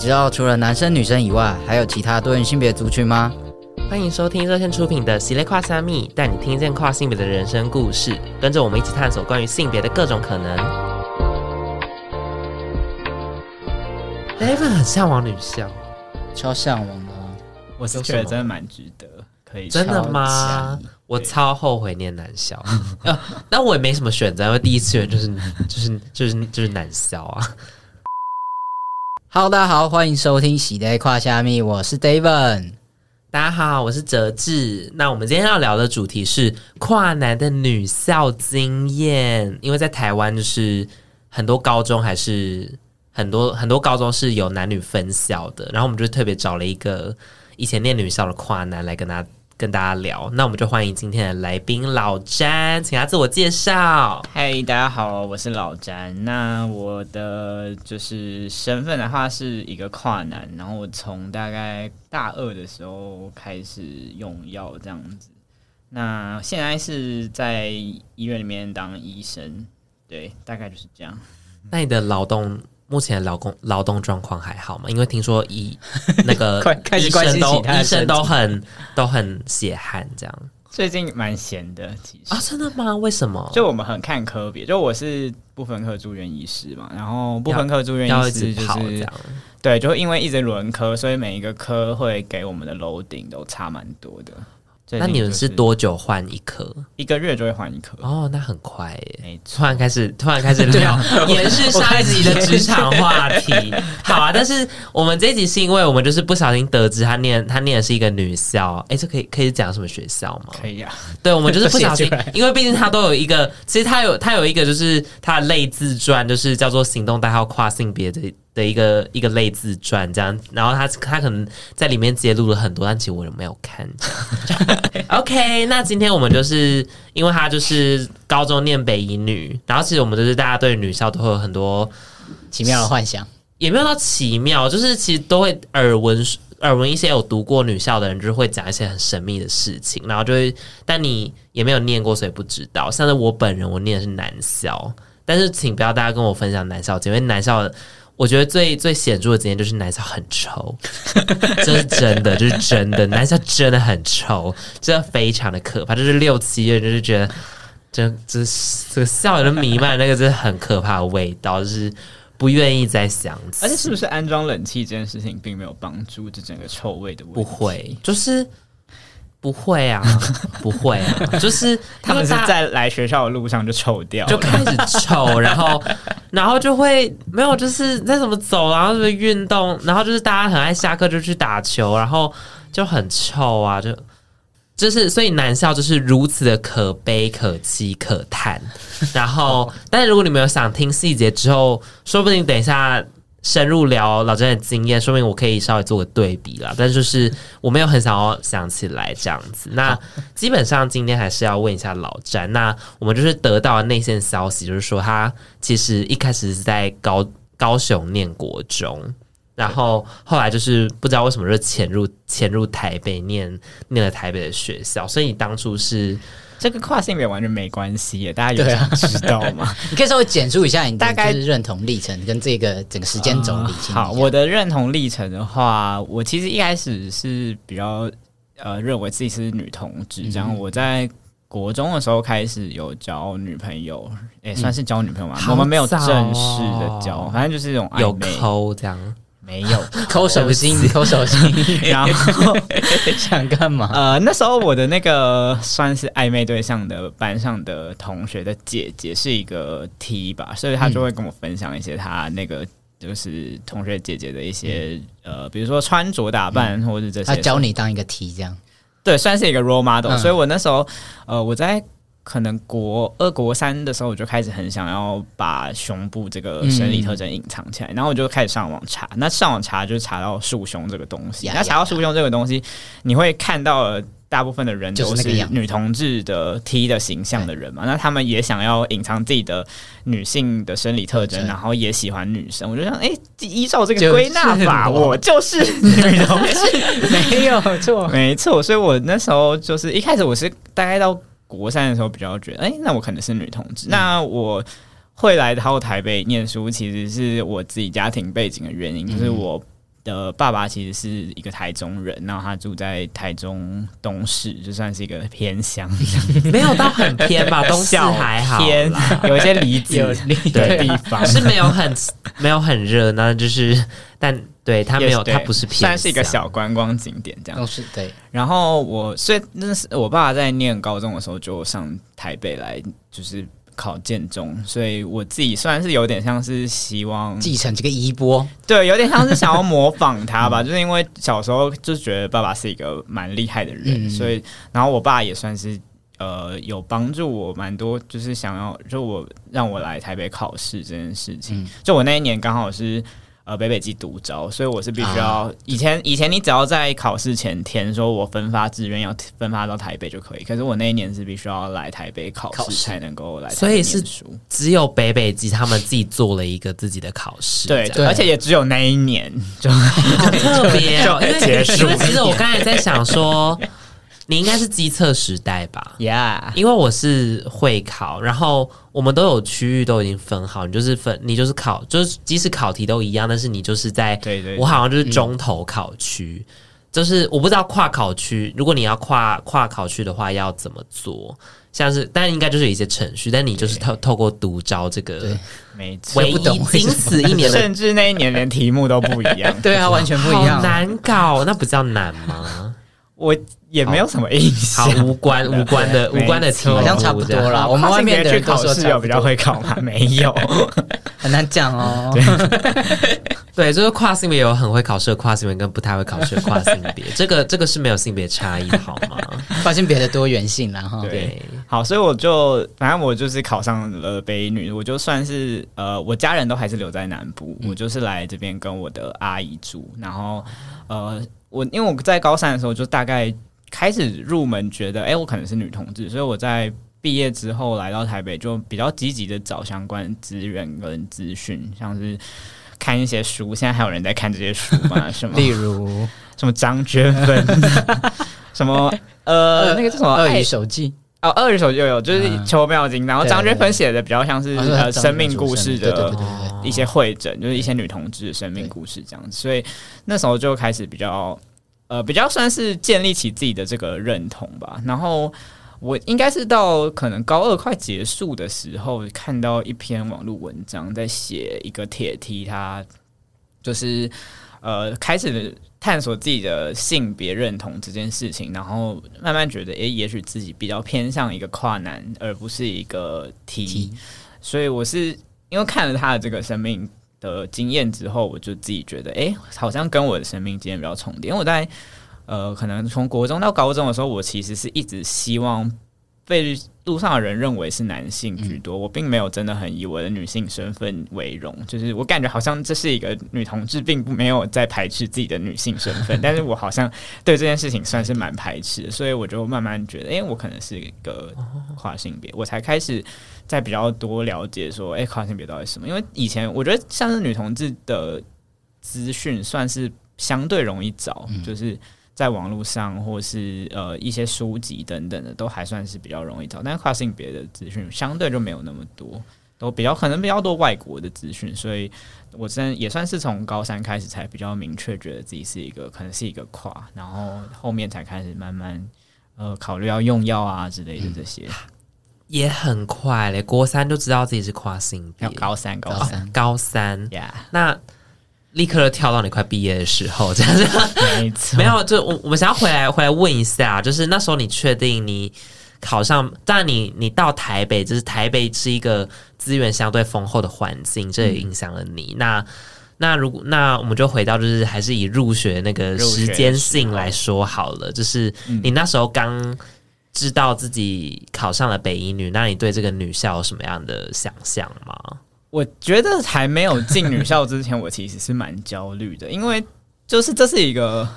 知道除了男生女生以外，还有其他多元性别族群吗？欢迎收听热线出品的《喜咧跨三密》，带你听见跨性别的人生故事，跟着我们一起探索关于性别的各种可能。David 很向往女校，超向往的。我是觉得真的蛮值得，可以真的吗？我超后悔念男校，但我也没什么选择，因为第一志愿就是就是就是就是男校啊。Hello，大家好，欢迎收听《喜咧跨虾米》，我是 David。大家好，我是哲志。那我们今天要聊的主题是跨男的女校经验，因为在台湾就是很多高中还是很多很多高中是有男女分校的，然后我们就特别找了一个以前念女校的跨男来跟他。跟大家聊，那我们就欢迎今天的来宾老詹，请他自我介绍。嗨，大家好，我是老詹。那我的就是身份的话是一个跨男，然后我从大概大二的时候开始用药这样子。那现在是在医院里面当医生，对，大概就是这样。那你的劳动？目前劳工劳动状况还好吗？因为听说医 那个医生都医生都很都很血汗这样。最近蛮闲的，其实啊，真的吗？为什么？就我们很看科别，就我是不分科住院医师嘛，然后不分科住院医师就是这样。对，就因为一直轮科，所以每一个科会给我们的 loading 都差蛮多的。那你们是多久换一颗？一个月就会换一颗哦，那很快耶！突然开始，突然开始 聊，延续上一集的职场话题。好啊，但是我们这一集是因为我们就是不小心得知他念他念的是一个女校，哎，这可以可以讲什么学校吗？可以啊。对，我们就是不小心，因为毕竟他都有一个，其实他有他有一个就是他的类自传，就是叫做行动代号跨性别的。的一个一个类自传这样，然后他他可能在里面揭露了很多，但其实我也没有看。OK，那今天我们就是因为他就是高中念北一女，然后其实我们就是大家对女校都会有很多奇妙的幻想，也没有到奇妙，就是其实都会耳闻耳闻一些有读过女校的人，就是会讲一些很神秘的事情，然后就会，但你也没有念过，所以不知道。像是我本人，我念的是男校，但是请不要大家跟我分享男校，因为男校。我觉得最最显著的经验就是男校很臭，这是真的，就是真的，男校真的很臭，真的非常的可怕。就是六七月，就是觉得，真这这个校园的弥漫，那个真的很可怕的味道，就是不愿意再想起。而且是不是安装冷气这件事情并没有帮助这整个臭味的？不会，就是。不会啊，不会啊，就是他们是在来学校的路上就臭掉，就开始臭，然后，然后就会没有，就是在怎么走，然后什么运动，然后就是大家很爱下课就去打球，然后就很臭啊，就就是所以男校就是如此的可悲、可泣、可叹。然后，但是如果你们有想听细节之后，说不定等一下。深入聊老詹的经验，说明我可以稍微做个对比啦。但就是我没有很想要想起来这样子。那基本上今天还是要问一下老詹。那我们就是得到的内线消息，就是说他其实一开始是在高高雄念国中，然后后来就是不知道为什么就潜入潜入台北念念了台北的学校。所以你当初是。这个跨性别完全没关系耶，大家有想知道吗？啊、你可以稍微简述一下你大概认同历程跟这个整个时间轴理清、呃。好，我的认同历程的话，我其实一开始是比较呃认为自己是女同志，这样、嗯、我在国中的时候开始有交女朋友，也算是交女朋友嘛，嗯、我们没有正式的交，反正就是这种暧昧有抠这样。没有 抠手心，抠手心，然后想干嘛？呃，那时候我的那个算是暧昧对象的班上的同学的姐姐是一个 T 吧，所以她就会跟我分享一些她那个就是同学姐姐的一些、嗯、呃，比如说穿着打扮或者这些，她教你当一个 T 这样，对，算是一个 role model、嗯。所以我那时候呃，我在。可能国二、国三的时候，我就开始很想要把胸部这个生理特征隐藏起来，嗯、然后我就开始上网查。那上网查就是查到束胸这个东西。那查到束胸这个东西，你会看到大部分的人都是女同志的 T 的形象的人嘛？那他们也想要隐藏自己的女性的生理特征，然后也喜欢女生。我就想，哎、欸，依照这个归纳法，我就是女同志，没有错，没错。所以我那时候就是一开始我是大概到。国三的时候比较觉得，哎、欸，那我可能是女同志。嗯、那我会来到台北念书，其实是我自己家庭背景的原因，嗯、就是我的爸爸其实是一个台中人，然后他住在台中东市，就算是一个偏乡，没有到很偏吧，东市还好，偏有一些离子 的地方，是没有很没有很热，那就是但对他没有，他不是偏，算是一个小观光景点这样，都是对。然后我所以那是我爸爸在念高中的时候就上台北来，就是。考建中，所以我自己算是有点像是希望继承这个衣钵，对，有点像是想要模仿他吧，就是因为小时候就觉得爸爸是一个蛮厉害的人，嗯、所以然后我爸也算是呃有帮助我蛮多，就是想要就我让我来台北考试这件事情，嗯、就我那一年刚好是。呃，北北基独招，所以我是必须要、啊、以前以前你只要在考试前填说我分发志愿要分发到台北就可以，可是我那一年是必须要来台北考试才能够来台北，所以是只有北北基他们自己做了一个自己的考试，对，对，而且也只有那一年就好特别、哦，就结束。因为其实我刚才在想说。你应该是机测时代吧？Yeah，因为我是会考，然后我们都有区域都已经分好，你就是分，你就是考，就是即使考题都一样，但是你就是在，对对，我好像就是中投考区，嗯、就是我不知道跨考区，如果你要跨跨考区的话要怎么做，像是，但应该就是有一些程序，但你就是透透过独招这个，没错，唯一仅此一年，甚至那一年连题目都不一样，对啊，完全不一样，难搞，那不叫难吗？我。也没有什么印象，好，无关无关的无关的题，好像差不多啦。我们外面的人考试有比较会考吗？没有，很难讲哦。对，就是跨性别有很会考试的跨性别，跟不太会考试的跨性别，这个这个是没有性别差异的，好吗？跨性别的多元性，然后对，好，所以我就反正我就是考上了北一女，我就算是呃，我家人都还是留在南部，嗯、我就是来这边跟我的阿姨住，然后呃，我因为我在高三的时候就大概。开始入门，觉得哎、欸，我可能是女同志，所以我在毕业之后来到台北，就比较积极的找相关资源跟资讯，像是看一些书。现在还有人在看这些书吗？什么？例如什么张娟芬？什么呃，那个叫什么《鳄鱼手记》哦，《鳄鱼手记》有有，就是《求妙经》，然后张娟芬写的比较像是呃生命故事的一些会诊，就是一些女同志的生命故事这样子，所以那时候就开始比较。呃，比较算是建立起自己的这个认同吧。然后我应该是到可能高二快结束的时候，看到一篇网络文章，在写一个铁 T，他就是呃开始探索自己的性别认同这件事情，然后慢慢觉得，诶，也许自己比较偏向一个跨男，而不是一个。T 所以我是因为看了他的这个生命。的经验之后，我就自己觉得，哎、欸，好像跟我的生命经验比较重叠。因为我在呃，可能从国中到高中的时候，我其实是一直希望被路上的人认为是男性居多，嗯、我并没有真的很以我的女性身份为荣。就是我感觉好像这是一个女同志，并没有在排斥自己的女性身份，但是我好像对这件事情算是蛮排斥的，所以我就慢慢觉得，哎、欸，我可能是一个跨性别，我才开始。在比较多了解说，哎、欸，跨性别到底什么？因为以前我觉得像是女同志的资讯算是相对容易找，嗯、就是在网络上或是呃一些书籍等等的，都还算是比较容易找。但是跨性别的资讯相对就没有那么多，都比较可能比较多外国的资讯，所以我真也算是从高三开始才比较明确觉得自己是一个可能是一个跨，然后后面才开始慢慢呃考虑要用药啊之类的这些。嗯也很快嘞，国三就知道自己是跨性别。高三，高三，哦、高三。Yeah. 那立刻就跳到你快毕业的时候，这样子。没错。没有，就我我们想要回来回来问一下，就是那时候你确定你考上，但你你到台北，就是台北是一个资源相对丰厚的环境，这也影响了你。嗯、那那如果那我们就回到，就是还是以入学那个时间性来说好了，就是你那时候刚。知道自己考上了北一女，那你对这个女校有什么样的想象吗？我觉得还没有进女校之前，我其实是蛮焦虑的，因为就是这是一个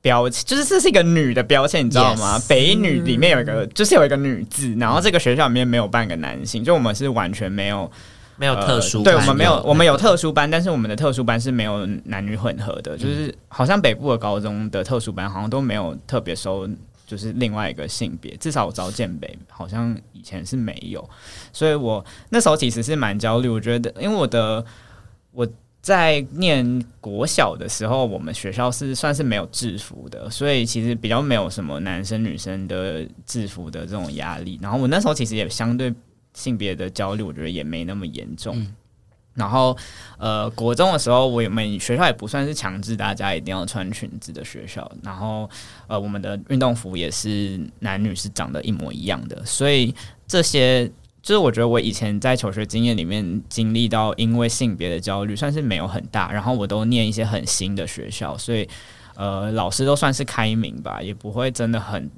标签，就是这是一个女的标签，你知道吗？Yes. 北一女里面有一个，就是有一个女字，然后这个学校里面没有半个男性，就我们是完全没有没有特殊班，对我们没有我们有特殊班，但是我们的特殊班是没有男女混合的，就是好像北部的高中的特殊班好像都没有特别收。就是另外一个性别，至少我招建北好像以前是没有，所以我那时候其实是蛮焦虑。我觉得，因为我的我在念国小的时候，我们学校是算是没有制服的，所以其实比较没有什么男生女生的制服的这种压力。然后我那时候其实也相对性别的焦虑，我觉得也没那么严重。然后呃，国中的时候，我们学校也不算是强制大家一定要穿裙子的学校。然后呃，我们的运动服也是男女是长得一模一样的，所以这些。就是我觉得我以前在求学经验里面经历到，因为性别的焦虑算是没有很大，然后我都念一些很新的学校，所以呃老师都算是开明吧，也不会真的很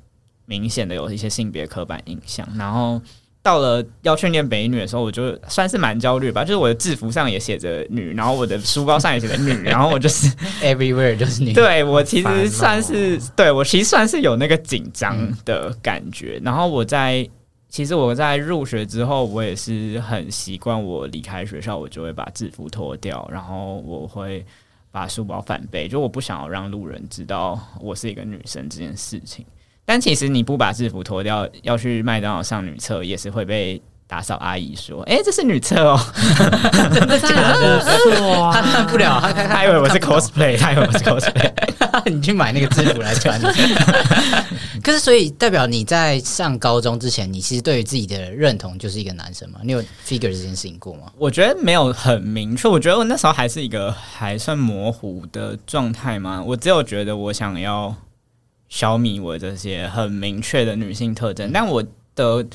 明显的有一些性别刻板印象。然后到了要训练北女的时候，我就算是蛮焦虑吧，就是我的制服上也写着女，然后我的书包上也写着女，然后我就是 everywhere 就是女。对，我其实算是对我其实算是有那个紧张的感觉，然后我在。其实我在入学之后，我也是很习惯，我离开学校，我就会把制服脱掉，然后我会把书包反背，就我不想要让路人知道我是一个女生这件事情。但其实你不把制服脱掉，要去麦当劳上女厕，也是会被打扫阿姨说：“哎、欸，这是女厕哦。”真的假的？他看不了，他他以为我是 cosplay，他以为我是 cosplay。你去买那个制服来穿。可是，所以代表你在上高中之前，你其实对于自己的认同就是一个男生吗？你有 figure 这件事情过吗？我觉得没有很明确，我觉得我那时候还是一个还算模糊的状态嘛。我只有觉得我想要消弭我这些很明确的女性特征，但我的。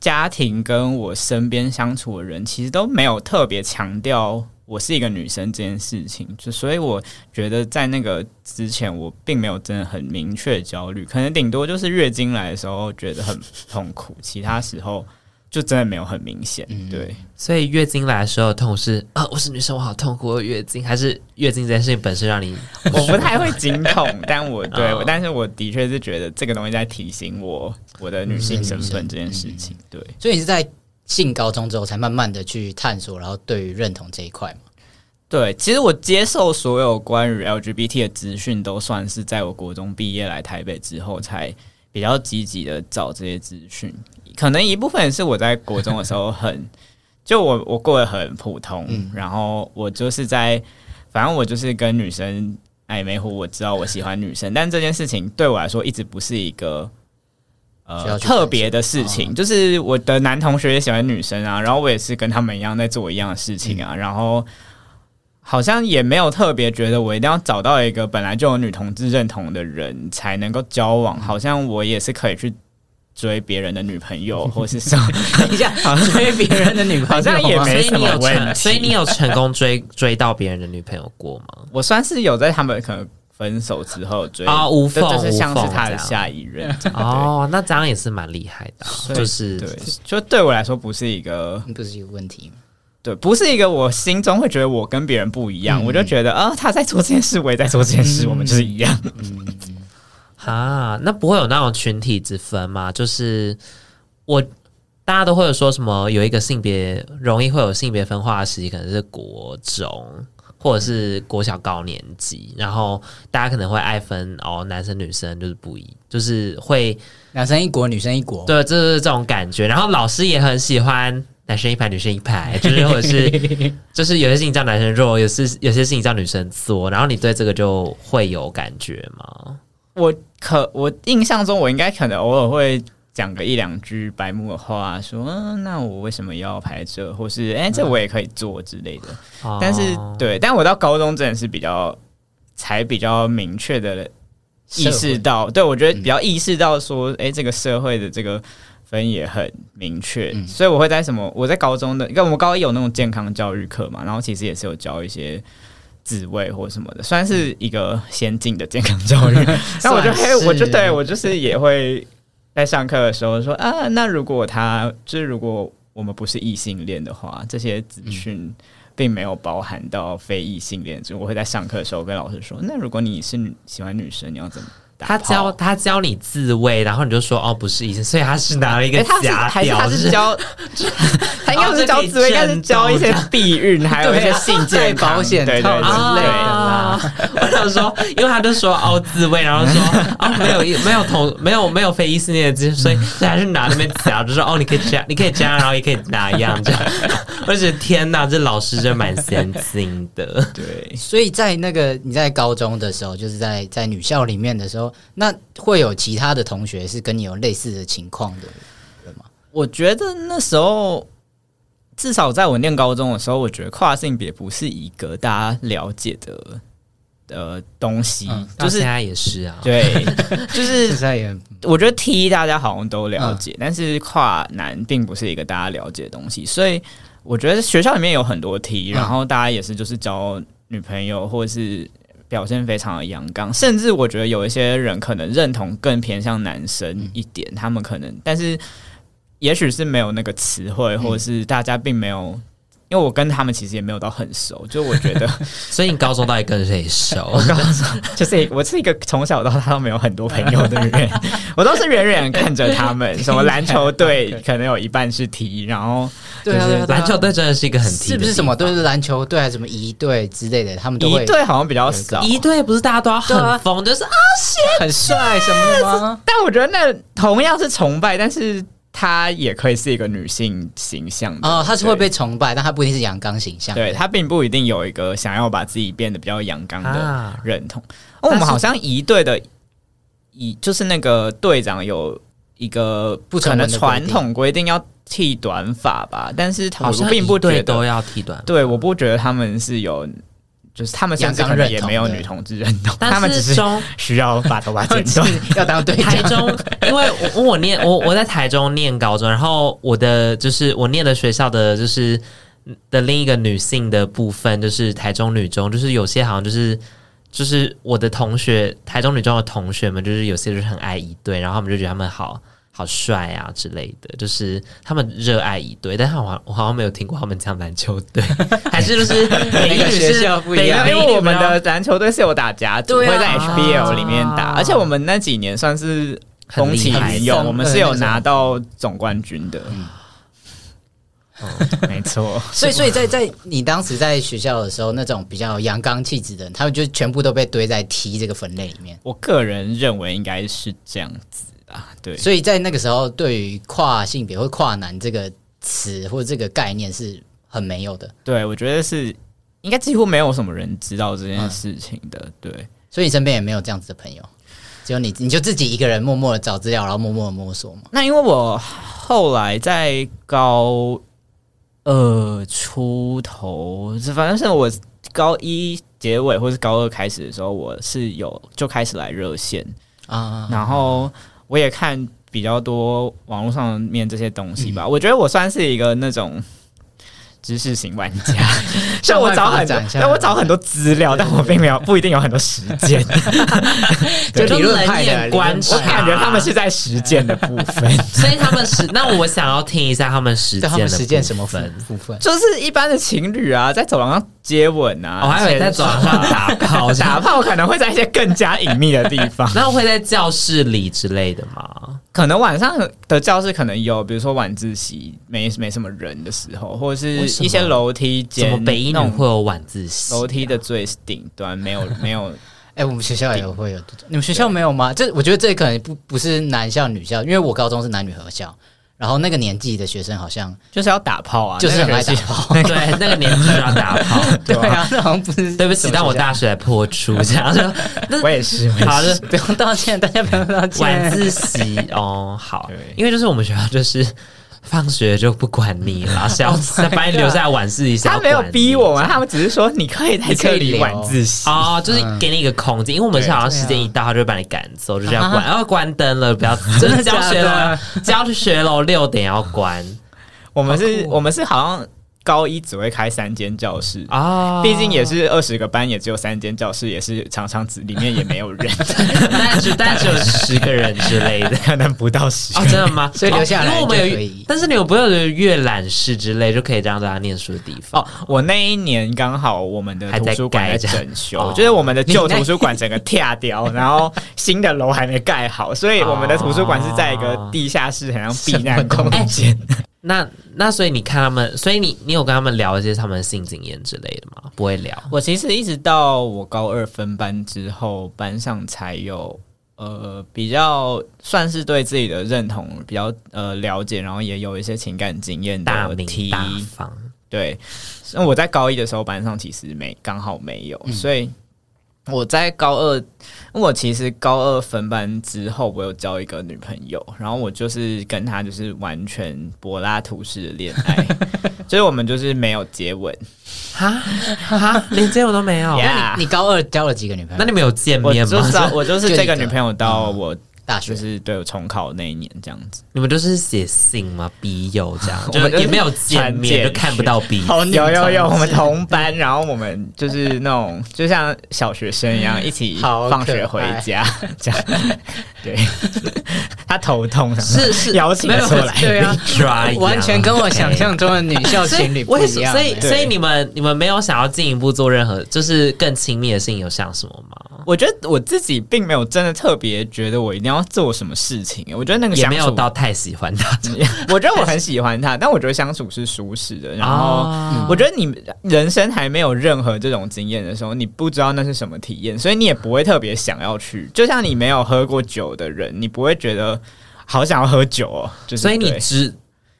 家庭跟我身边相处的人，其实都没有特别强调我是一个女生这件事情，就所以我觉得在那个之前，我并没有真的很明确焦虑，可能顶多就是月经来的时候觉得很痛苦，其他时候。就真的没有很明显，对、嗯，所以月经来的时候痛是啊，我是女生，我好痛苦，我月经还是月经这件事情本身让你，我不太会经痛，但我对，哦、但是我的确是觉得这个东西在提醒我我的女性身份这件事情，对，所以你是在进高中之后才慢慢的去探索，然后对于认同这一块嘛？对，其实我接受所有关于 LGBT 的资讯，都算是在我国中毕业来台北之后才比较积极的找这些资讯。可能一部分是我在国中的时候很，就我我过得很普通，嗯、然后我就是在，反正我就是跟女生暧昧，或我知道我喜欢女生，但这件事情对我来说一直不是一个呃特别的事情，就是我的男同学也喜欢女生啊，然后我也是跟他们一样在做一样的事情啊，嗯、然后好像也没有特别觉得我一定要找到一个本来就有女同志认同的人才能够交往，好像我也是可以去。追别人的女朋友，或是什么？等一下，追别人的女朋友好像也没什么问题。所以你有成功追 追到别人的女朋友过吗？我算是有在他们可能分手之后追啊，无缝，就是像是他的下一任。哦，那这样也是蛮厉害的，就是对，就对我来说不是一个不是一个问题。对，不是一个我心中会觉得我跟别人不一样，我就觉得啊，他在做这件事，我也在做这件事，我们就是一样。啊，那不会有那种群体之分吗？就是我大家都会有说什么，有一个性别容易会有性别分化的时期，可能是国中或者是国小高年级，然后大家可能会爱分哦，男生女生就是不一，就是会男生一国，女生一国，对，就是这种感觉。然后老师也很喜欢男生一排，女生一排，就是或者是就是有些事情叫男生做，有些有些事情叫女生做，然后你对这个就会有感觉吗？我可我印象中，我应该可能偶尔会讲个一两句白目的话，说嗯，那我为什么要拍这，或是哎、欸，这我也可以做之类的。嗯、但是对，但我到高中真的是比较才比较明确的意识到，对我觉得比较意识到说，哎、欸，这个社会的这个分也很明确，嗯、所以我会在什么？我在高中的，因为我们高一有那种健康教育课嘛，然后其实也是有教一些。自慰或什么的，算是一个先进的健康教育。那我就嘿，我就对我就是也会在上课的时候说啊，那如果他就是如果我们不是异性恋的话，这些资讯并没有包含到非异性恋。就我会在上课的时候跟老师说，那如果你是喜欢女生，你要怎么？他教他教你自慰，然后你就说哦，不是医生，所以他是拿了一个假屌，他是教，他应该不是教自慰，应该是教一些避孕，还有一些性健康保险套之类的啦。我想说，因为他就说哦自慰，然后说哦没有没有同没有没有非异性恋的字，所以他还是拿那边夹，就说哦你可以加你可以加，然后也可以拿一样这样。我觉得天哪，这老师真蛮先进的。对，所以在那个你在高中的时候，就是在在女校里面的时候，那会有其他的同学是跟你有类似的情况的人吗？我觉得那时候。至少在我念高中的时候，我觉得跨性别不是一个大家了解的呃东西，嗯、就是现在也是啊，对，就是现在也我觉得 T 大家好像都了解，嗯、但是跨男并不是一个大家了解的东西，所以我觉得学校里面有很多 T，然后大家也是就是交女朋友或者是表现非常的阳刚，甚至我觉得有一些人可能认同更偏向男生一点，嗯、他们可能但是。也许是没有那个词汇，或者是大家并没有，嗯、因为我跟他们其实也没有到很熟，就我觉得，所以你高中到底跟谁熟？我高中就是我是一个从小到大都没有很多朋友的人，我都是远远看着他们。什么篮球队 可能有一半是 T，然后对啊，篮球队真的是一个很是不是什么都是篮球队还是什么一队之类的？他们都会一队好像比较少，一队不是大家都要很疯，就是啊，很帅什么的吗？但我觉得那同样是崇拜，但是。她也可以是一个女性形象哦，她是会被崇拜，但她不一定是阳刚形象。对，她并不一定有一个想要把自己变得比较阳刚的认同。哦，我们好像一队的一就是那个队长有一个不可能传统规定要剃短发吧？但是我并不觉得都要剃短。对，我不觉得他们是有。就是他们甚至可能也没有女同志认同，但他们只是需要把头发剪短，要当队长。台中，因为我我念我我在台中念高中，然后我的就是我念的学校的就是的另一个女性的部分，就是台中女中，就是有些好像就是就是我的同学，台中女中的同学们，就是有些就是很爱一对，然后他们就觉得他们好。好帅啊之类的，就是他们热爱一队，但是我我好像没有听过他们讲篮球队，还是就是每个学校不一样，因为我们的篮球队是有打甲组，会在 HBL 里面打，啊、而且我们那几年算是风起云涌，我们是有拿到总冠军的。嗯，没错。所以，所以在在你当时在学校的时候，那种比较阳刚气质的人，他们就全部都被堆在 T 这个分类里面。我个人认为应该是这样子。啊，对，所以在那个时候，对于跨性别或跨男这个词或者这个概念是很没有的。对，我觉得是应该几乎没有什么人知道这件事情的。嗯、对，所以你身边也没有这样子的朋友，只有你，你就自己一个人默默的找资料，然后默默的摸索嘛。那因为我后来在高二出头，反正是我高一结尾或是高二开始的时候，我是有就开始来热线啊，然后。我也看比较多网络上面这些东西吧，嗯、我觉得我算是一个那种知识型玩家，像我找很多，但我找很多资料，但我并没有 不一定有很多实践，就理论派的观察，我感觉他们是在实践的部分，所以他们实。那我想要听一下他们实践，他们实践什么分部分？就是一般的情侣啊，在走廊上。接吻啊！我还以为在走廊上打炮，打炮可能会在一些更加隐秘的地方。那会在教室里之类的吗？可能晚上的教室可能有，比如说晚自习没没什么人的时候，或者是一些楼梯间。什么北一女会有晚自习？楼梯的最顶端没有没有。哎、欸，我们学校也会有，你们学校没有吗？这我觉得这可能不不是男校女校，因为我高中是男女合校。然后那个年纪的学生好像就是要打炮啊，就是很爱打炮。对，那个年纪就要打炮。对啊，那好像不是。对不起，但我大学来破处这样 说。我也是。好的，不用道歉，大家不用道歉。晚自习哦，好，因为就是我们学校就是。放学就不管你了，是要再把你留下来晚自习。他没有逼我们，他们只是说你可以在这里晚自习哦，就是给你一个空间，因为我们是好像时间一到，他就会把你赶走，就这样关，然后关灯了，不要真的 教学楼，教去学楼六点要关。我们是，我们是好像。高一只会开三间教室啊，毕竟也是二十个班，也只有三间教室，也是常常只里面也没有人，但是但是有十个人之类的，可能不到十个。真的吗？所以留下来，因为我们有，但是你有不有阅览室之类，就可以让大家念书的地方。哦，我那一年刚好我们的图书馆在整修，就是我们的旧图书馆整个跳掉，然后新的楼还没盖好，所以我们的图书馆是在一个地下室，很像避难空间。那那所以你看他们，所以你你有跟他们聊一些他们的性经验之类的吗？不会聊。我其实一直到我高二分班之后，班上才有呃比较算是对自己的认同比较呃了解，然后也有一些情感经验的提大方。对，那我在高一的时候，班上其实没刚好没有，嗯、所以。我在高二，我其实高二分班之后，我有交一个女朋友，然后我就是跟她就是完全柏拉图式的恋爱，所以我们就是没有接吻，哈哈，连接吻都没有。Yeah. 那你你高二交了几个女朋友？那你们有见面吗？我就是我就是这个女朋友到我。大学就是对我重考那一年这样子，你们都是写信吗？笔友这样，我们也没有见面，就看不到笔友。有有有，我们同班，然后我们就是那种就像小学生一样，一起放学回家这样。对，他头痛，是是摇起出来，对啊，完全跟我想象中的女校情侣不一样。所以所以你们你们没有想要进一步做任何就是更亲密的事情，有想什么吗？我觉得我自己并没有真的特别觉得我一定要。做什么事情？我觉得那个相处也没有到太喜欢他。我觉得我很喜欢他，但我觉得相处是舒适的。然后我觉得你人生还没有任何这种经验的时候，你不知道那是什么体验，所以你也不会特别想要去。就像你没有喝过酒的人，你不会觉得好想要喝酒哦。就是、所以你知。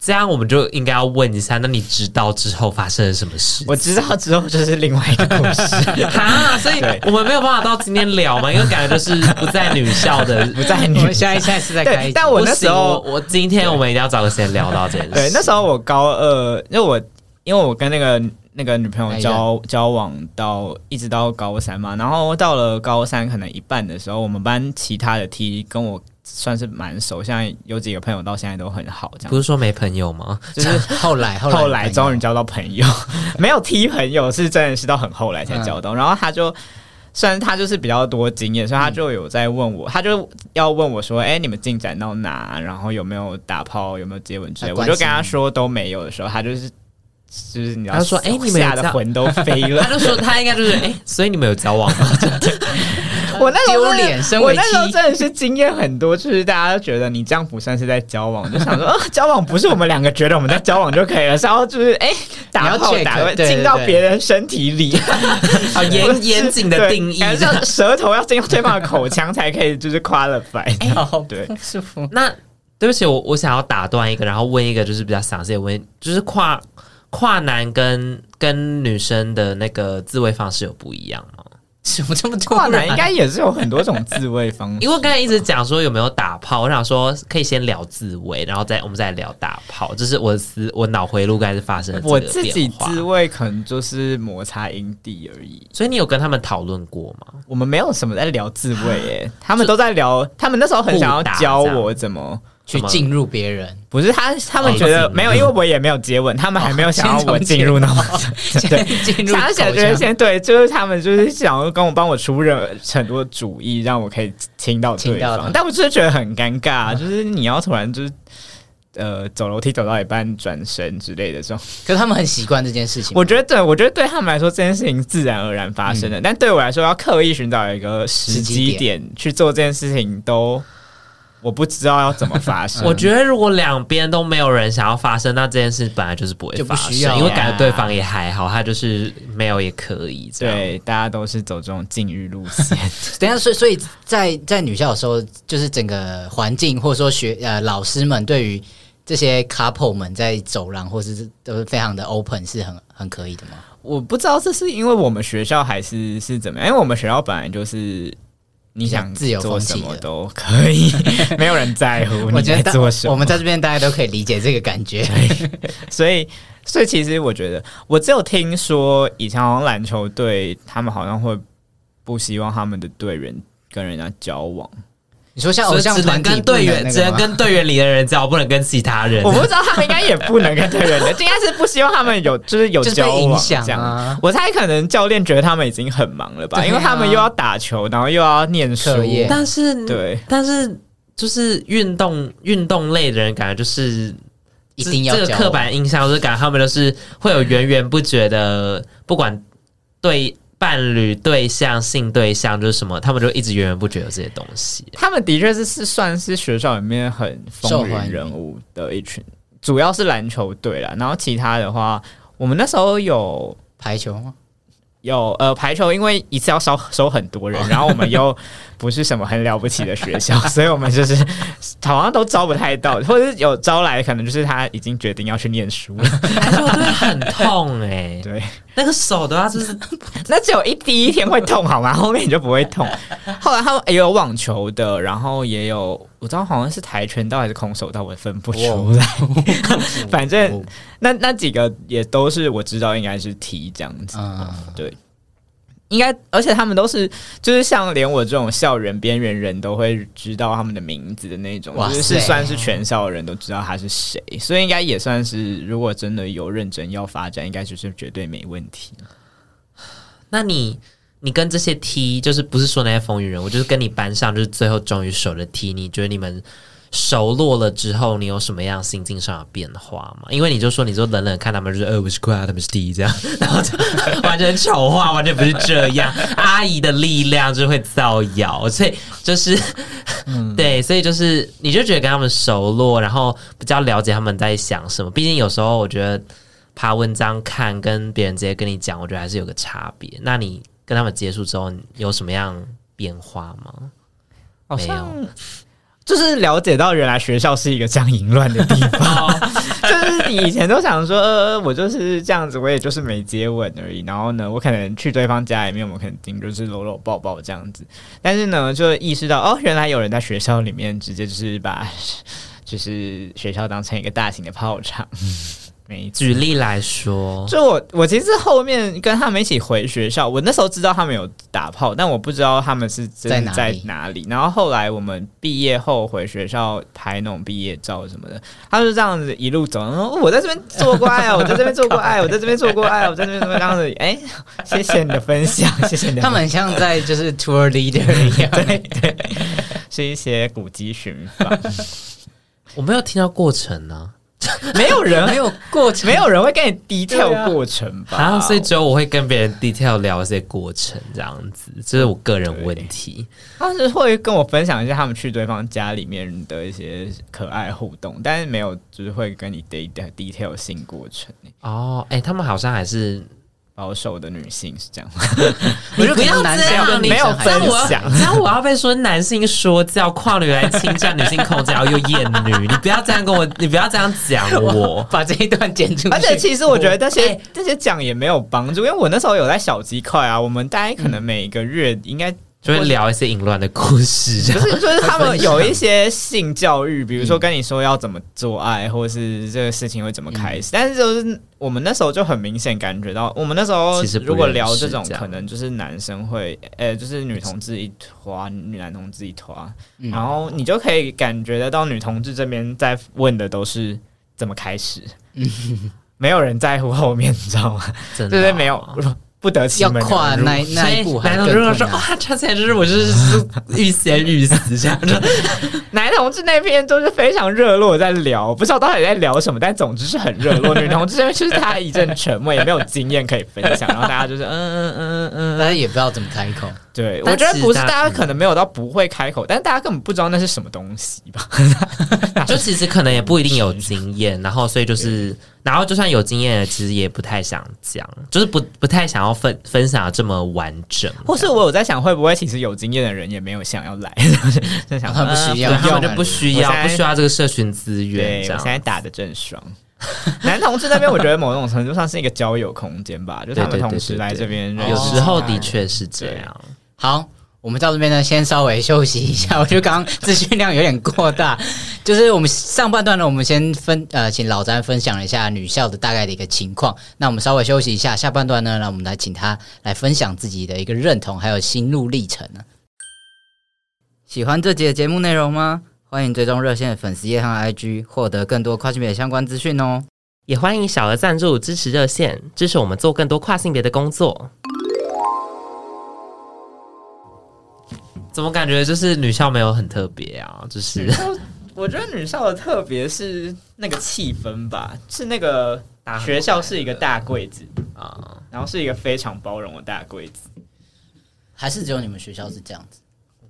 这样我们就应该要问一下，那你知道之后发生了什么事？我知道之后就是另外一个故事 啊，所以我们没有办法到今天聊嘛，因为感觉就是不在女校的，不在女校。下一下是在开。但我那时候，我今天我们一定要找个时间聊到这件事。对，那时候我高二，因为我因为我跟那个那个女朋友交交往到一直到高三嘛，然后到了高三可能一半的时候，我们班其他的 T 跟我。算是蛮熟，现在有几个朋友到现在都很好，这样。不是说没朋友吗？就是 后来后来终于交到朋友，没有踢朋友是真的是到很后来才交到。嗯、然后他就，虽然他就是比较多经验，所以他就有在问我，他就要问我说：“哎、欸，你们进展到哪？然后有没有打炮？有没有接吻之类？”我就跟他说都没有的时候，他就是就是你要他说：“哎、欸，你们俩的魂都飞了。”他就说他应该就是哎、欸，所以你们有交往吗？我那时候脸，我那时候真的是经验很多，就是大家都觉得你这样不算是在交往，就想说，呃，交往不是我们两个觉得我们在交往就可以了，然后就是哎，打炮打进到别人身体里，好严 严谨的定义，像舌头要进入对方的口腔才可以，就是 qualify。对，舒服。那对不起，我我想要打断一个，然后问一个就是比较详细的问，就是跨跨男跟跟女生的那个自慰方式有不一样吗？什么这么跨男应该也是有很多种自慰方式，因为刚才一直讲说有没有打炮，我想说可以先聊自慰，然后再我们再聊打炮，就是我的思我脑回路该是发生的。我自己自慰可能就是摩擦阴蒂而已，所以你有跟他们讨论过吗？我们没有什么在聊自慰，诶，他们都在聊，他们那时候很想要教我怎么。去进入别人不是他，他们觉得没有，因为我也没有接吻，他们还没有想要我进入那么对进入。想想觉得先对，就是他们就是想要跟我帮我出任很多主意，让我可以听到对方。但我就是觉得很尴尬，就是你要突然就是呃走楼梯走到一半转身之类的这种。可是他们很习惯这件事情。我觉得对，我觉得对他们来说这件事情自然而然发生的，但对我来说要刻意寻找一个时机点去做这件事情都。我不知道要怎么发生。我觉得如果两边都没有人想要发生，那这件事本来就是不会发生，因为感觉对方也还好，他就是没有也可以。对，大家都是走这种禁欲路线。等下，所以所以在在女校的时候，就是整个环境或者说学呃老师们对于这些 couple 们在走廊或是都是非常的 open，是很很可以的吗？我不知道这是因为我们学校还是是怎么样，因为我们学校本来就是。你想自由做什么都可以，没有人在乎 你在做什么。我们在这边大家都可以理解这个感觉，所以，所以其实我觉得，我只有听说以前好像篮球队他们好像会不希望他们的队员跟人家交往。你说像偶像团跟队员，只能跟队员里的人交，不能跟其他人。我不知道他们应该也不能跟队员的，应该是不希望他们有，就是有交往这样。我猜可能教练觉得他们已经很忙了吧，因为他们又要打球，然后又要念书。但是对，但是就是运动运动类的人，感觉就是一定要这个刻板印象，就是感觉他们都是会有源源不绝的，不管对。伴侣对象、性对象就是什么，他们就一直源源不绝有这些东西。他们的确是是算是学校里面很风云人物的一群，主要是篮球队啦，然后其他的话，我们那时候有排球吗？有呃排球，因为一次要收收很多人，然后我们又不是什么很了不起的学校，所以我们就是好像都招不太到，或者是有招来，可能就是他已经决定要去念书了。排球队很痛哎、欸，对，那个手的话就是，那只有一第一天会痛好吗？后面你就不会痛。后来他们也有网球的，然后也有我知道好像是跆拳道还是空手道，我分不出来。反正那那几个也都是我知道应该是踢这样子。嗯，对。应该，而且他们都是，就是像连我这种校园边缘人都会知道他们的名字的那种，就是算是全校的人都知道他是谁，所以应该也算是，如果真的有认真要发展，应该就是绝对没问题。那你，你跟这些 T，就是不是说那些风云人，我就是跟你班上，就是最后终于守了 T，你觉得你们？熟络了之后，你有什么样心境上的变化吗？因为你就说，你就冷冷看他们，就是呃，我是快他们是第一这样，然后就完全丑化，完全不是这样。阿姨的力量就会造谣，所以就是，嗯、对，所以就是，你就觉得跟他们熟络，然后比较了解他们在想什么。毕竟有时候我觉得爬文章看跟别人直接跟你讲，我觉得还是有个差别。那你跟他们接触之后，有什么样变化吗？好像没有。就是了解到原来学校是一个这样淫乱的地方，就是你以前都想说，呃，我就是这样子，我也就是没接吻而已。然后呢，我可能去对方家里面，我肯定就是搂搂抱抱这样子。但是呢，就意识到哦，原来有人在学校里面直接就是把就是学校当成一个大型的炮场。举例来说，就我我其实后面跟他们一起回学校，我那时候知道他们有打炮，但我不知道他们是真的在哪里。然后后来我们毕业后回学校拍那种毕业照什么的，他们就这样子一路走，然后我在这边做过爱啊，我在这边做过爱，我在这边做过爱，我在这边怎么这样子？哎，谢谢你的分享，谢谢你。他们像在就是 tour leader 一样，对对，是一些古籍寻访。我没有听到过程呢、啊。没有人没有过程，没有人会跟你 detail 过程吧？啊，所以只有我会跟别人 detail 聊一些过程，这样子，这是我个人问题。他是会跟我分享一下他们去对方家里面的一些可爱互动，但是没有就是会跟你 detail detail 性过程。哦，哎、欸，他们好像还是。保守的女性是这样，你不要这样，你没有分享。然后我要被说男性说教，跨女来侵占女性空间，又厌女，你不要这样跟我，你不要这样讲我，把这一段剪出去。而且其实我觉得这些这些讲也没有帮助，因为我那时候有在小鸡块啊，我们大概可能每个月应该。就会聊一些淫乱的故事，就是就是他们有一些性教育，比如说跟你说要怎么做爱，或者是这个事情会怎么开始。但是就是我们那时候就很明显感觉到，我们那时候如果聊这种，可能就是男生会，呃，就是女同志一团，女男同志一团，然后你就可以感觉得到女同志这边在问的都是怎么开始，没有人在乎后面，你知道吗？对对，没有。不得其门，要跨那那一步，男同志说哇，差起来就是我就是欲仙欲死这样子。男同志那边都是非常热络在聊，不知道到底在聊什么，但总之是很热络。女同志这边就是大家一阵沉默，也没有经验可以分享，然后大家就是嗯嗯嗯嗯，大家也不知道怎么开口。对，我觉得不是大家可能没有到不会开口，但是大家根本不知道那是什么东西吧？就其实可能也不一定有经验，然后所以就是。然后就算有经验的，其实也不太想讲，就是不不太想要分分享的这么完整。或是我有在想，会不会其实有经验的人也没有想要来，就想他不需要，他们就不需要，不需要这个社群资源。我现在打的正爽。男同志那边，我觉得某种程度上是一个交友空间吧，就他们同时来这边，有时候的确是这样。好。我们到这边呢，先稍微休息一下。我觉得刚刚资讯量有点过大，就是我们上半段呢，我们先分呃，请老詹分享了一下女校的大概的一个情况。那我们稍微休息一下，下半段呢，让我们来请他来分享自己的一个认同还有心路历程呢。喜欢这集的节目内容吗？欢迎追踪热线的粉丝页和 IG，获得更多跨性别相关资讯哦。也欢迎小额赞助支持热线，支持我们做更多跨性别的工作。怎么感觉就是女校没有很特别啊？就是我觉得女校的特别是那个气氛吧，是那个学校是一个大柜子啊，然后是一个非常包容的大柜子，还是只有你们学校是这样子？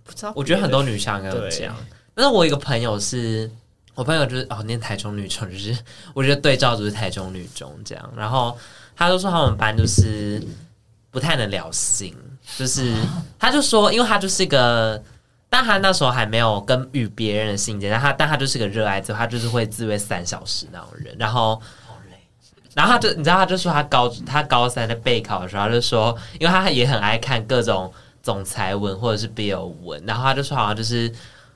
不知道，我觉得很多女校应该都这样。但是我一个朋友是我朋友就是哦，念台中女中，就是我觉得对照就是台中女中这样。然后他就说他们班就是不太能聊性，就是他就说，因为他就是一个，但他那时候还没有跟与别人的性结，但他但他就是个热爱者，他就是会自慰三小时那种人。然后，然后他就你知道，他就说他高他高三的备考的时候，他就说，因为他也很爱看各种总裁文或者是 BL 文，然后他就说好像就是。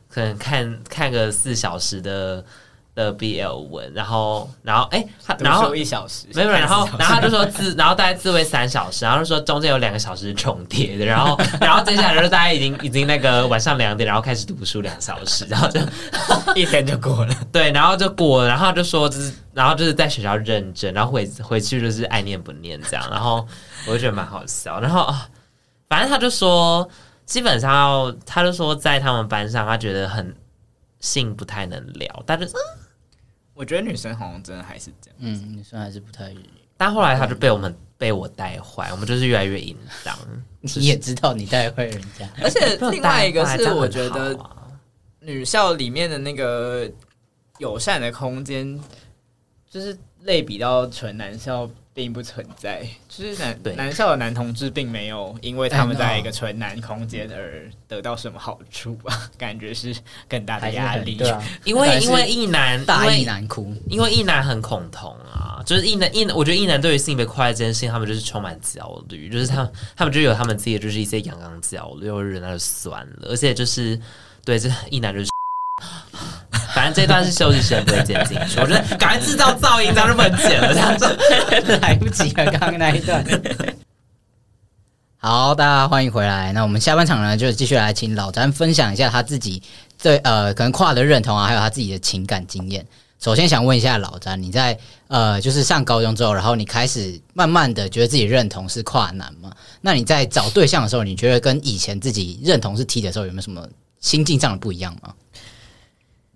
可能看看个四小时的的 BL 文，然后然后哎，然后一小时没有，然后然后他就说自，然后大概自慰三小时，然后就说中间有两个小时重叠的，然后然后接下来就是大家已经已经那个晚上两点，然后开始读书两小时，然后就一天就过了，对，然后就过了，然后就说就是，然后就是在学校认真，然后回回去就是爱念不念这样，然后我就觉得蛮好笑，然后啊，反正他就说。基本上，他就说在他们班上，他觉得很性不太能聊，但是我觉得女生好像真的还是这样，嗯，女生还是不太。但后来他就被我们、嗯、被我带坏，我们就是越来越淫荡。你也知道你带坏人家，而且另外一个是我觉得女校里面的那个友善的空间，就是类比到纯男校。并不存在，就是男男校的男同志并没有因为他们在一个纯男空间而得到什么好处吧？感觉是更大的压力。对啊，因为因为一男大一男哭，因为一男很恐同啊，就是一男异，我觉得一男对于性别快乐这件事情，他们就是充满焦虑，就是他们他们就有他们自己的就是一些阳刚焦虑，有人那就算了，而且就是对这一男就是。反正这段是休息时间，不会剪进去。我觉得赶快制造噪音，这样就不能剪了，这样子来不及了。刚刚那一段。好，大家欢迎回来。那我们下半场呢，就继续来请老詹分享一下他自己对呃可能跨的认同啊，还有他自己的情感经验。首先想问一下老詹，你在呃就是上高中之后，然后你开始慢慢的觉得自己认同是跨男嘛？那你在找对象的时候，你觉得跟以前自己认同是 T 的时候，有没有什么心境上的不一样吗？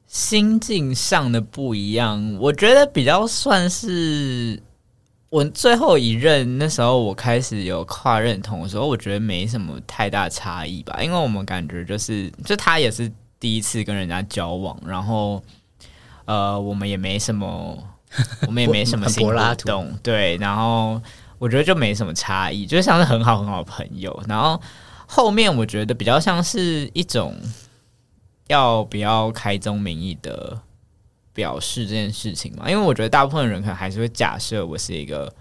心境上的不一样，我觉得比较算是我最后一任那时候，我开始有跨认同的时候，我觉得没什么太大差异吧，因为我们感觉就是，就他也是第一次跟人家交往，然后呃，我们也没什么，我们也没什么性活动，对，然后我觉得就没什么差异，就像是很好很好的朋友，然后后面我觉得比较像是一种。要不要开宗明义的表示这件事情嘛？因为我觉得大部分人可能还是会假设我是一个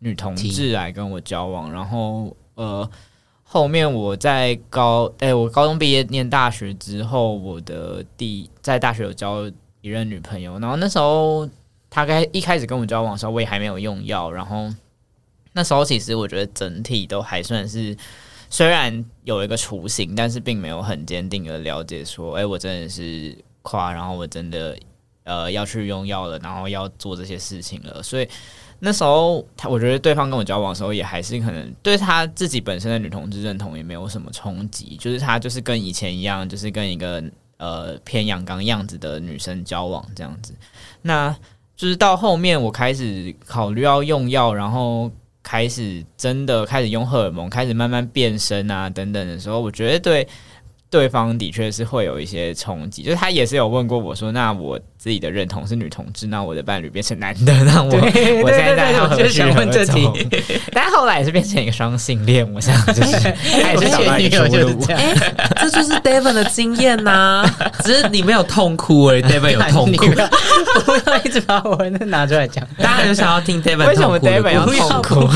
女同志来跟我交往，然后呃，后面我在高哎、我高中毕业念大学之后，我的第在大学有交一任女朋友，然后那时候他该一开始跟我交往的时候，我也还没有用药，然后那时候其实我觉得整体都还算是。虽然有一个雏形，但是并没有很坚定的了解说，哎、我真的是跨，然后我真的呃要去用药了，然后要做这些事情了。所以那时候，他我觉得对方跟我交往的时候，也还是可能对他自己本身的女同志认同也没有什么冲击，就是他就是跟以前一样，就是跟一个呃偏阳刚样子的女生交往这样子。那就是到后面我开始考虑要用药，然后。开始真的开始用荷尔蒙，开始慢慢变身啊等等的时候，我觉得对。对方的确是会有一些冲击，就是他也是有问过我说：“那我自己的认同是女同志，那我的伴侣变成男的，那我 我现在要何去何从？” 但后来也是变成一个双性恋，我想就是 还是找到一个出路。哎，这就是 David 的经验呐、啊，只是你没有痛哭而已，David 有痛哭。不要一直把我那拿出来讲，大家有想要听 David 为什么 David 要痛哭？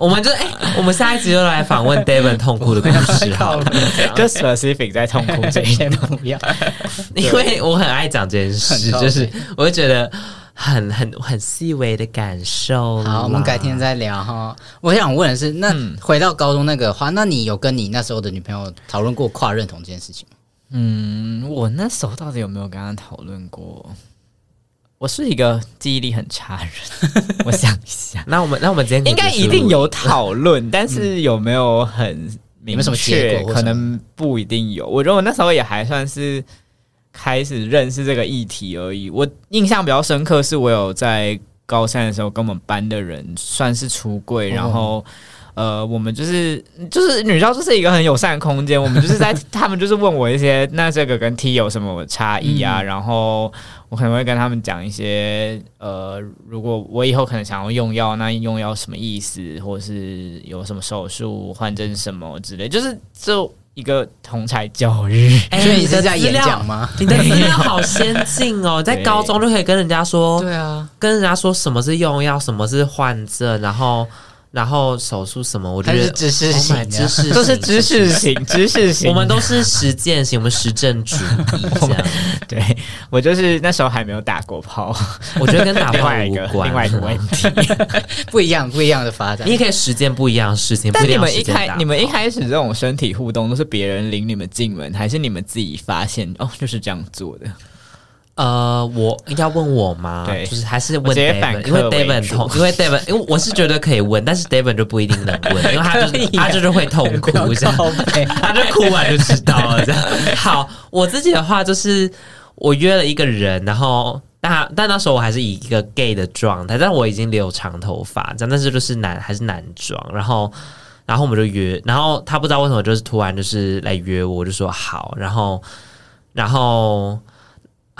我们就哎，我们下一集就来访问 David 痛哭的故事，好，就 specific 在痛哭这一点都不要，因为我很爱讲这件事，就是我就觉得很很很细微的感受。好，我们改天再聊哈。我想问的是，那回到高中那个话，那你有跟你那时候的女朋友讨论过跨认同这件事情吗？嗯，我那时候到底有没有跟她讨论过？我是一个记忆力很差的人，我想一下。那我们那我们今天应该一定有讨论，但是有没有很明确？可能不一定有。我觉得我那时候也还算是开始认识这个议题而已。我印象比较深刻，是我有在高三的时候跟我们班的人算是出柜，然后。呃，我们就是就是女校就是一个很友善的空间，我们就是在他们就是问我一些，那这个跟 T 有什么差异啊？嗯、然后我可能会跟他们讲一些，呃，如果我以后可能想要用药，那用药什么意思，或者是有什么手术换针什么之类，就是就一个同才教育。欸、所以你是在演讲吗？你的资料好先进哦，在 高中就可以跟人家说，对啊，跟人家说什么是用药，什么是换针，然后。然后手术什么，我觉得是知识型，知 识都是知识型，知识型。我们都是实践型，我们实证主义这样。对，我就是那时候还没有打过炮，我觉得跟打炮无关。另外一个问题，不一样，不一样的发展。你也可以实践不一样的事情。但你们一开，你们一开始这种身体互动都是别人领你们进门，还是你们自己发现哦，就是这样做的？呃，我应该问我吗？对，就是还是问 David，因为 David 痛，因为 David，因为我是觉得可以问，但是 David 就不一定能问，因为他就是他就是会痛哭这样，他就哭完就知道了这样。好，我自己的话就是我约了一个人，然后但但那时候我还是以一个 gay 的状态，但我已经留长头发这样，但是就是男还是男装，然后然后我们就约，然后他不知道为什么就是突然就是来约我，我就说好，然后然后。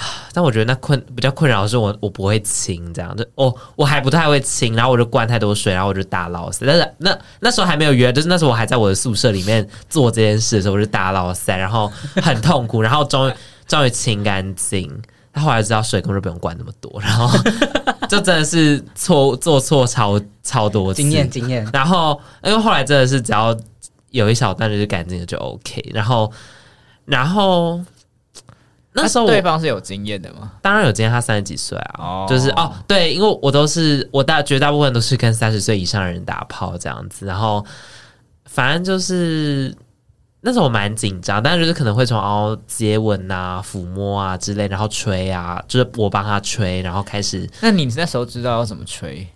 但我觉得那困比较困扰的是我我不会清这样，就我我还不太会清，然后我就灌太多水，然后我就打捞塞。但是那那时候还没有约，就是那时候我还在我的宿舍里面做这件事的时候，我就打捞塞，然后很痛苦，然后终于终于清干净。他后来知道水根本就不用灌那么多，然后 就真的是错做错超超多次经验经验。然后因为后来真的是只要有一小段就是干净的就 OK，然后然后。那时候对方是有经验的吗？当然有经验，他三十几岁啊，oh. 就是哦，对，因为我都是我大绝大部分都是跟三十岁以上的人打炮这样子，然后反正就是那时候我蛮紧张，但是就是可能会从哦接吻啊、抚摸啊之类，然后吹啊，就是我帮他吹，然后开始。那你那时候知道要怎么吹？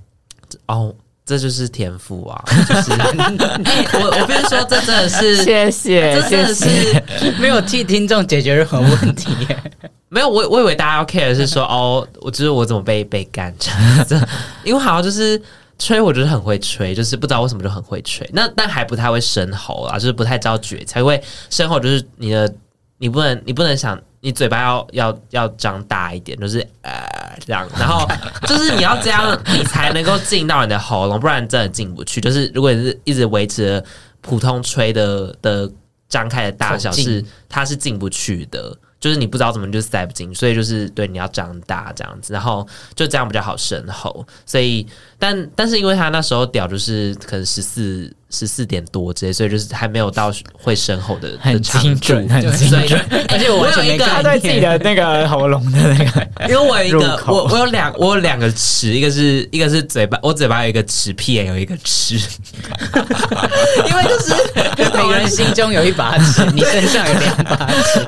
哦。这就是天赋啊！就是 我我必须说，这真的是谢谢，这真的是没有替听众解决任何问题。没有，我我以为大家要 care 的是说哦，我就是我怎么被被干这样子，因为好像就是吹，我觉得很会吹，就是不知道为什么就很会吹。那但还不太会生喉啊，就是不太知道诀窍，因为深喉就是你的，你不能你不能想。你嘴巴要要要张大一点，就是呃这样，然后 就是你要这样，你才能够进到你的喉咙，不然真的进不去。就是如果你是一直维持普通吹的的张开的大小是，是它是进不去的。就是你不知道怎么就塞不进，所以就是对你要张大这样子，然后就这样比较好深喉。所以但但是因为他那时候屌就是可能十四十四点多之类，所以就是还没有到会深喉的很精准，很精准。而且我有一个他对自己的那个喉咙的那个，因为我有一个我我有两我有两个齿，一个是一个是嘴巴，我嘴巴有一个齿，屁眼有一个齿，因为就是 每个人心中有一把尺，你身上有两把尺。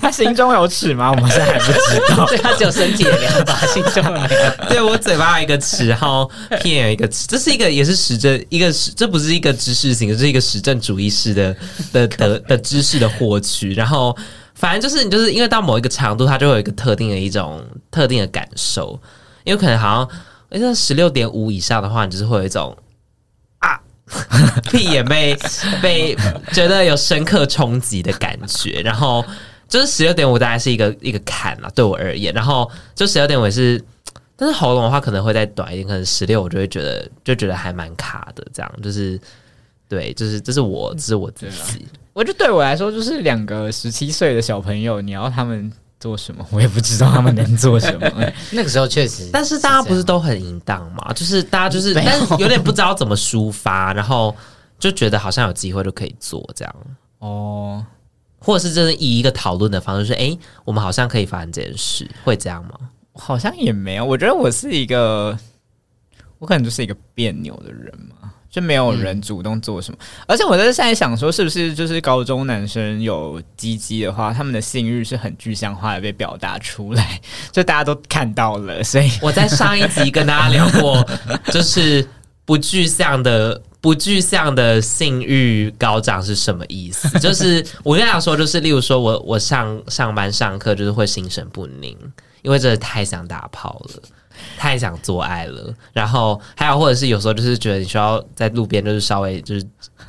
他心中有尺吗？我们现在还不知道。对，他只有身体的两把，心中没有。对，我嘴巴有一个尺，然后屁眼有一个尺，这是一个也是实证，一个实这不是一个知识型，就是一个实证主义式的 的的的知识的获取。然后反正就是你就是因为到某一个长度，它就会有一个特定的一种特定的感受。因为可能好像，而且十六点五以上的话，你就是会有一种啊 屁眼被被觉得有深刻冲击的感觉，然后。就是十六点五大概是一个一个坎了，对我而言。然后就十六点五是，但是喉咙的话可能会再短一点，可能十六我就会觉得就觉得还蛮卡的。这样就是对，就是这是我这是我自己。我觉得对我来说，就是两个十七岁的小朋友，你要他们做什么，我也不知道他们能做什么。那个时候确实，但是大家不是都很淫荡嘛？就是大家就是，但是有点不知道怎么抒发，然后就觉得好像有机会就可以做这样哦。或者是真的以一个讨论的方式说，哎、欸，我们好像可以发生这件事，会这样吗？好像也没有。我觉得我是一个，我可能就是一个别扭的人嘛，就没有人主动做什么。嗯、而且我在现在想说，是不是就是高中男生有鸡鸡的话，他们的性欲是很具象化的被表达出来，就大家都看到了。所以我在上一集跟大家聊过，就是不具象的。不具象的性欲高涨是什么意思？就是我跟大家说，就是例如说我我上上班上课就是会心神不宁，因为真的太想打炮了。太想做爱了，然后还有或者是有时候就是觉得你需要在路边就是稍微就是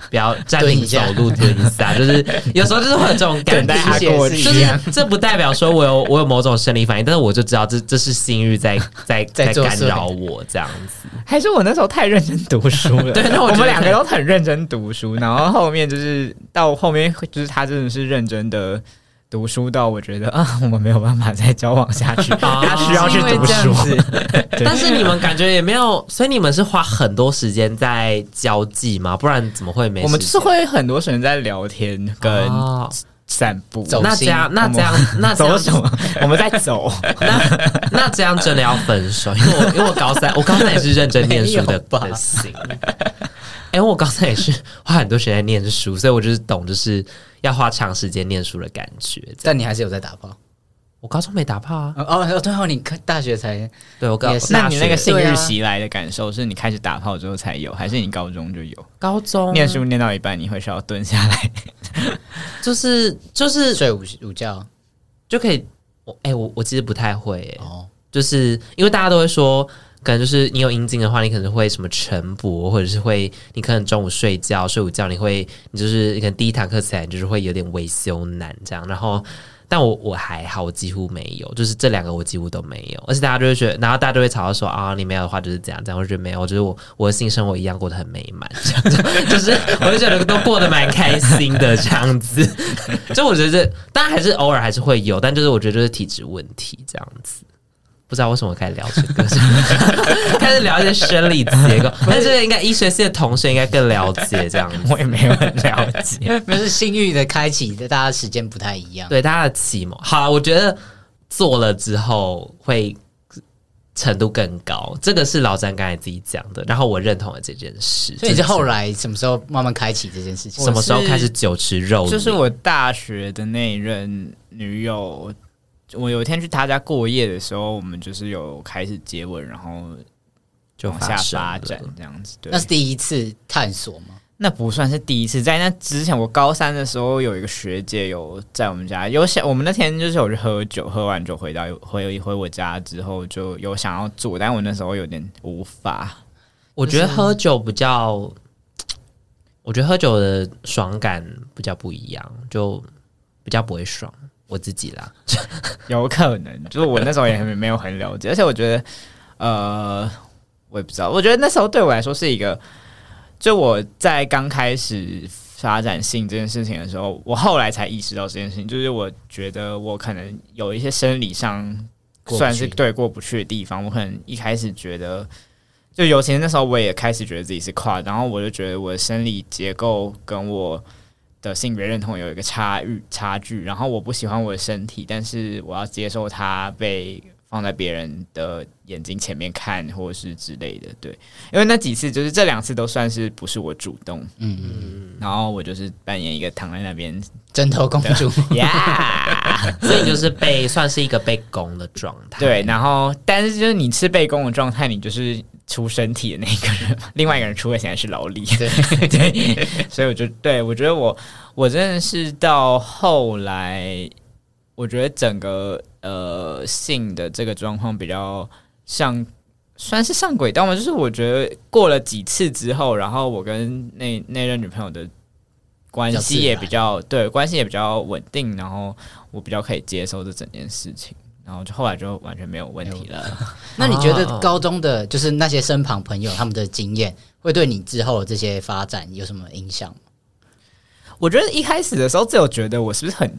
不要站立走路蹲一下，就是有时候就是会有这种感觉，就是这不代表说我有我有某种生理反应，但是我就知道这这是性欲在在在干扰我这样子，还是我那时候太认真读书了？对，那我，我们两个都很认真读书，然后后面就是到后面就是他真的是认真的。读书到我觉得啊，我们没有办法再交往下去，他需要去读书。但是你们感觉也没有，所以你们是花很多时间在交际吗？不然怎么会没？我们就是会很多时间在聊天跟散步。走那这样，那这样，那 走什么？我们在走。那那这样真的要分手？因为我因为我高三，我高三也是认真念书的的心。哎，我刚才也是 花很多时间在念书，所以我就是懂，就是。要花长时间念书的感觉，但你还是有在打炮。我高中没打炮啊。哦哦，对哦，你大学才对我高中。那你那个性欲袭来的感受，是你开始打炮之后才有，还是你高中就有？高中念书念到一半，你会需要蹲下来，就是就是睡午午觉就可以。我哎、欸，我我其实不太会哦，就是因为大家都会说。可能就是你有阴茎的话，你可能会什么晨勃，或者是会你可能中午睡觉睡午觉，你会你就是你可能第一堂课起来你就是会有点微羞难这样。然后，但我我还好，我几乎没有，就是这两个我几乎都没有。而且大家就会觉得，然后大家就会吵到说啊，你没有的话就是这样这样。我觉得没有，我觉得我我的性生活一样过得很美满，这样子，就是我就觉得都过得蛮开心的这样子。就我觉得这当然还是偶尔还是会有，但就是我觉得就是体质问题这样子。不知道为什么开始聊这个，开始聊一些生理结构，但是应该医学系的同学应该更了解这样子。我也没有很了解，那是性欲的开启的，大家时间不太一样。对，大家的启蒙。好，我觉得做了之后会程度更高，这个是老詹刚才自己讲的，然后我认同了这件事。所以你是后来什么时候慢慢开启这件事情？什么时候开始酒池肉？就是我大学的那一任女友。我有一天去他家过夜的时候，我们就是有开始接吻，然后就往下发展这样子。对，那是第一次探索吗？那不算是第一次，在那之前，我高三的时候有一个学姐有在我们家有想，我们那天就是有去喝酒，喝完酒回到回回我家之后就有想要做，但我那时候有点无法。我觉得喝酒比较，我觉得喝酒的爽感比较不一样，就比较不会爽。我自己啦，有可能。就是我那时候也没有很了解，而且我觉得，呃，我也不知道，我觉得那时候对我来说是一个，就我在刚开始发展性这件事情的时候，我后来才意识到这件事情，就是我觉得我可能有一些生理上算是对过不去的地方，我可能一开始觉得，就尤其那时候我也开始觉得自己是跨，然后我就觉得我的生理结构跟我。的性别认同有一个差异差距，然后我不喜欢我的身体，但是我要接受它被放在别人的眼睛前面看，或者是之类的。对，因为那几次就是这两次都算是不是我主动，嗯嗯嗯，然后我就是扮演一个躺在那边枕头公主呀，所以就是被算是一个被攻的状态。对，然后但是就是你是被攻的状态，你就是。出身体的那个人，另外一个人出的显然是劳力，对 对，所以我就对我觉得我我真的是到后来，我觉得整个呃性的这个状况比较像算是上轨道嘛，就是我觉得过了几次之后，然后我跟那那任女朋友的关系也比较对，关系也比较稳定，然后我比较可以接受这整件事情。然后就后来就完全没有问题了。那你觉得高中的就是那些身旁朋友他们的经验，会对你之后的这些发展有什么影响吗？我觉得一开始的时候只有觉得我是不是很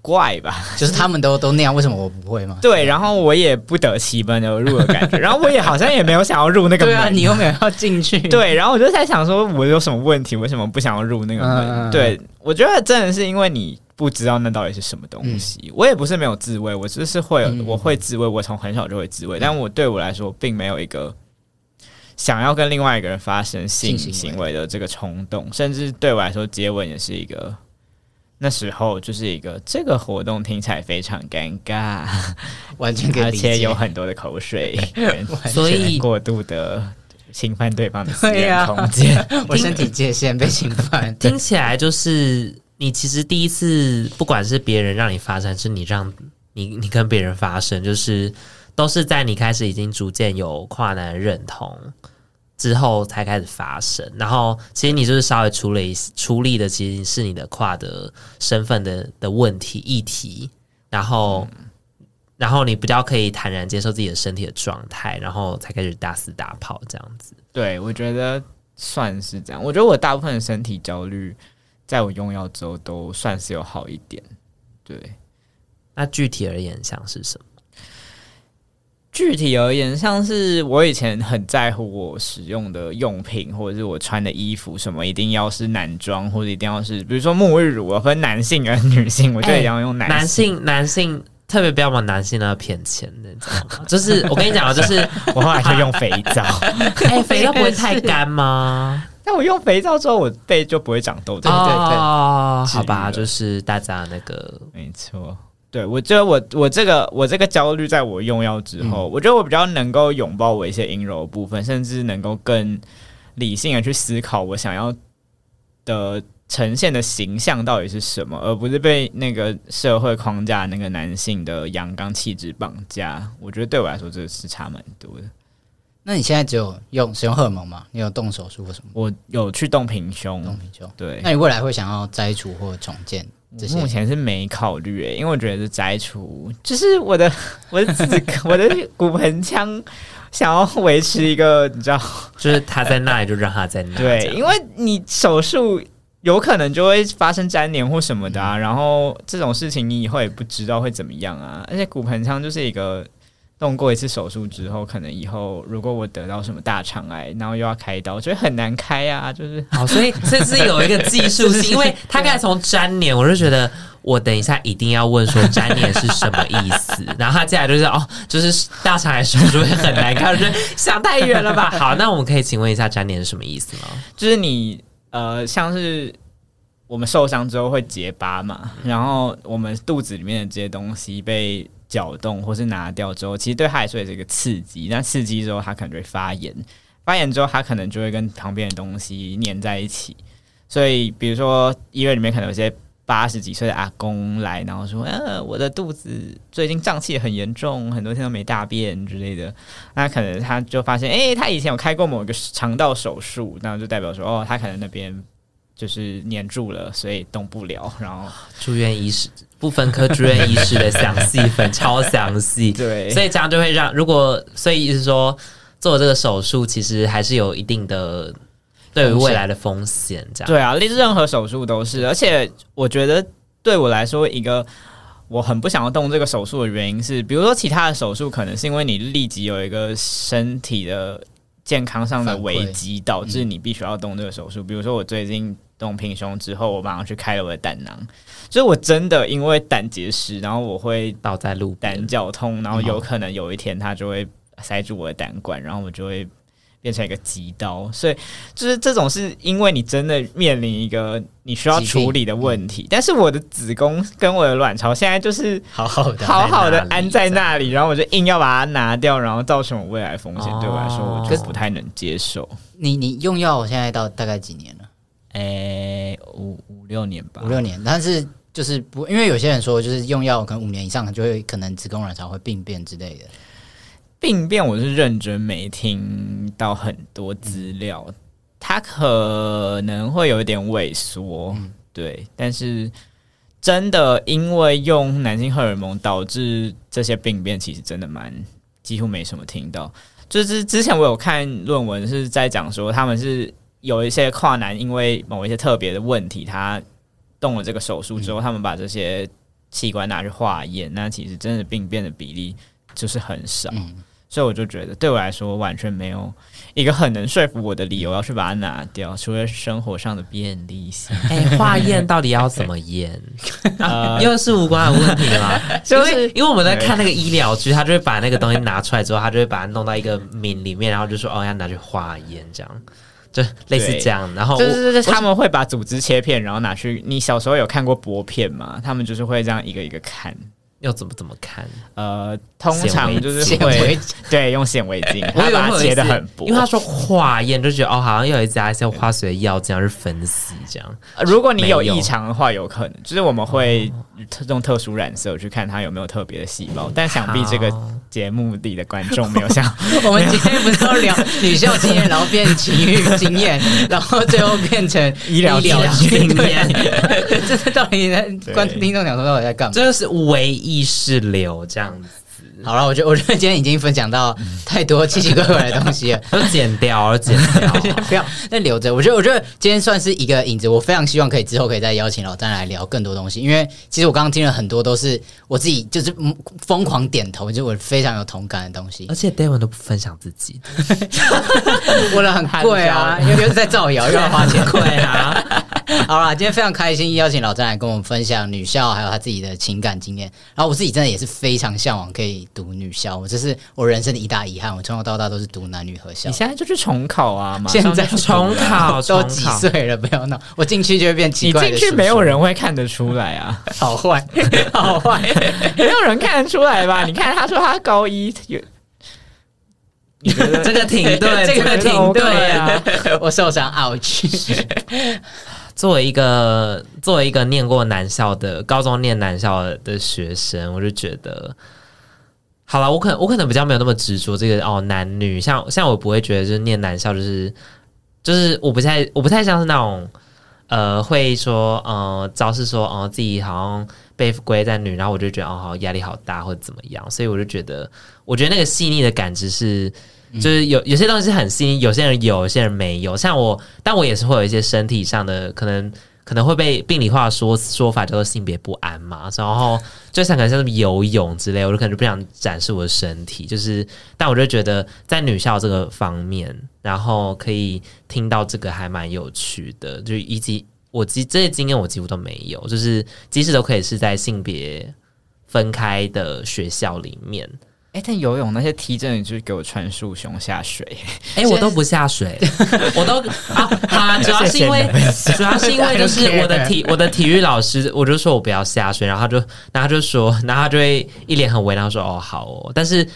怪吧？就是他们都 都那样，为什么我不会吗？对，然后我也不得其门而入的感觉，然后我也好像也没有想要入那个门，对啊，你又没有要进去，对，然后我就在想说，我有什么问题？为什么不想要入那个门？嗯、对，我觉得真的是因为你。不知道那到底是什么东西，嗯、我也不是没有自慰，我就是会，嗯、我会自慰，我从很小就会自慰，嗯、但我对我来说并没有一个想要跟另外一个人发生性行为。的这个冲动，甚至对我来说接吻也是一个那时候就是一个这个活动听起来非常尴尬，完全而且有很多的口水，所以过度的侵犯对方的私人空间，啊、我身体界限被侵犯，听起来就是。你其实第一次，不管是别人让你发生，是你让你你跟别人发生，就是都是在你开始已经逐渐有跨男认同之后才开始发生。然后，其实你就是稍微处理处理的，其实是你的跨的身份的的问题议题。然后，嗯、然后你比较可以坦然接受自己的身体的状态，然后才开始大肆大炮这样子。对，我觉得算是这样。我觉得我大部分的身体焦虑，在我用药之后都算是有好一点。对，那具体而言像是什么？具体而言，像是我以前很在乎我使用的用品，或者是我穿的衣服，什么一定要是男装，或者一定要是，比如说沐浴乳，我分男性跟女性，我就一定要用男性。男性，男性特别不要把男性那骗钱的，你知道吗？就是我跟你讲啊，就是 我后来就用肥皂，哎、欸，肥皂不会太干吗？但我用肥皂之后，我背就不会长痘痘。对对对，哦，好吧，就是大家那个没错。对，我觉得我我这个我这个焦虑，在我用药之后，嗯、我觉得我比较能够拥抱我一些阴柔的部分，甚至能够更理性的去思考我想要的呈现的形象到底是什么，而不是被那个社会框架那个男性的阳刚气质绑架。我觉得对我来说，这是差蛮多的。那你现在只有用使用荷尔蒙吗？你有动手术或什么？我有去动平胸，动平胸。对，那你未来会想要摘除或重建？目前是没考虑诶，因为我觉得是摘除，就是我的我的子我的骨盆腔想要维持一个，你知道，就是它在那里就让它在那里。对，因为你手术有可能就会发生粘连或什么的啊，然后这种事情你以后也不知道会怎么样啊，而且骨盆腔就是一个。动过一次手术之后，可能以后如果我得到什么大肠癌，然后又要开刀，我觉得很难开啊。就是好，所以 这是有一个技术性，因为他刚才从粘连，我就觉得我等一下一定要问说粘连是什么意思。然后他接下来就是哦，就是大肠癌手术会很难开，我觉得想太远了吧？好，那我们可以请问一下粘连是什么意思吗？就是你呃，像是我们受伤之后会结疤嘛，然后我们肚子里面的这些东西被。搅动或是拿掉之后，其实对他来说也是一个刺激。那刺激之后，他可能就会发炎，发炎之后，他可能就会跟旁边的东西粘在一起。所以，比如说医院里面可能有些八十几岁的阿公来，然后说：“呃，我的肚子最近胀气很严重，很多天都没大便之类的。”那可能他就发现，哎、他以前有开过某个肠道手术，那就代表说，哦，他可能那边。就是黏住了，所以动不了。然后住院医师不分科住院医师的详细分超详细，对，所以这样就会让如果所以意思说做这个手术其实还是有一定的对于未来的风险。这样对啊，任何手术都是。而且我觉得对我来说，一个我很不想要动这个手术的原因是，比如说其他的手术可能是因为你立即有一个身体的。健康上的危机导致你必须要动这个手术，嗯、比如说我最近动平胸之后，我马上去开了我的胆囊，所以我真的因为胆结石，然后我会倒在路边，胆绞痛，然后有可能有一天它就会塞住我的胆管，然后我就会。变成一个急刀，所以就是这种是因为你真的面临一个你需要处理的问题。但是我的子宫跟我的卵巢现在就是好好的好好的安在那里，然后我就硬要把它拿掉，然后造成我未来风险，对我来说我就不太能接受。你你用药我现在到大概几年了？诶，五五六年吧，五六年。但是就是不，因为有些人说，就是用药可能五年以上就会可能子宫卵巢会病变之类的。病变，我是认真没听到很多资料，它可能会有一点萎缩，对，但是真的因为用男性荷尔蒙导致这些病变，其实真的蛮几乎没什么听到。就是之前我有看论文是在讲说，他们是有一些跨男因为某一些特别的问题，他动了这个手术之后，他们把这些器官拿去化验，那其实真的病变的比例就是很少。所以我就觉得，对我来说完全没有一个很能说服我的理由要去把它拿掉，除了生活上的便利性。哎、欸，化验到底要怎么验？啊 又是无关的问题吗？就是因为我们在看那个医疗剧，他就会把那个东西拿出来之后，他就会把它弄到一个皿里面，然后就说哦，要拿去化验，这样就类似这样。然后就是他们会把组织切片，然后拿去。你小时候有看过薄片吗？他们就是会这样一个一个看。要怎么怎么看？呃，通常就是显会微 对用显微镜，我把它切的很薄。因为他说化验就觉得哦，好像有一家一些化学药这样是分析这样。呃如果你有异常的话，有可能就是我们会特用特殊染色去看它有没有特别的细胞，但想必这个节目里的观众没有像 我们今天不是要聊 女性经验，然后变情欲经验，然后最后变成医疗经验，这是到底在观听众讲说到底在干嘛？这是唯意识流这样子，好了，我觉得我觉得今天已经分享到太多奇奇怪怪的东西了。都剪掉，都剪掉。不要，那留着。我觉得，我觉得今天算是一个影子。我非常希望可以之后可以再邀请老詹来聊更多东西，因为其实我刚刚听了很多，都是我自己就是疯狂点头，就是我非常有同感的东西而。且 David 都不分享自己的，我的很 贵啊，又又在造谣，又要花钱。对啊。好啦，今天非常开心邀请老詹来跟我们分享女校，还有他自己的情感经验。然后我自己真的也是非常向往可以读女校，我这是我人生的一大遗憾。我从小到大都是读男女合校你。现在就去重考啊，马上现在重考，都几岁了？不要闹！我进去就会变奇怪的叔叔。进去没有人会看得出来啊，好坏，好坏。没有人看得出来吧？你看他说他高一有，你觉得这个挺对，这个挺对啊啊！我受伤，ouch。作为一个作为一个念过男校的高中念男校的学生，我就觉得，好了，我可能我可能比较没有那么执着这个哦男女，像像我不会觉得就是念男校就是就是我不太我不太像是那种呃会说呃招式说哦、呃、自己好像被归在女，然后我就觉得哦好压力好大或者怎么样，所以我就觉得我觉得那个细腻的感知是。就是有有些东西是很细腻，有些人有，有些人没有。像我，但我也是会有一些身体上的可能，可能会被病理化说说法叫做性别不安嘛。然后就想可能像是游泳之类，我就可能就不想展示我的身体。就是，但我就觉得在女校这个方面，然后可以听到这个还蛮有趣的。就以及我几这些经验我几乎都没有，就是即使都可以是在性别分开的学校里面。哎、欸，但游泳那些踢真的就是给我穿束胸下水，哎、欸，我都不下水，我都啊啊，主要是因为主要是因为就是我的体我的体育老师，我就说我不要下水，然后他就然后他就说，然后他就会一脸很为难说哦好哦，但是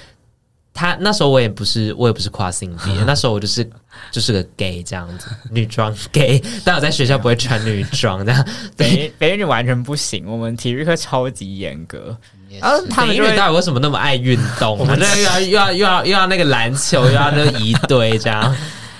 他那时候我也不是我也不是跨性别，那时候我就是就是个 gay 这样子，女装 gay，但我在学校不会穿女装这样，北北女完全不行，我们体育课超级严格。然后他们因为到底为什么那么爱运动？我们那又 要又要又要又要那个篮球，又要那个一堆这样。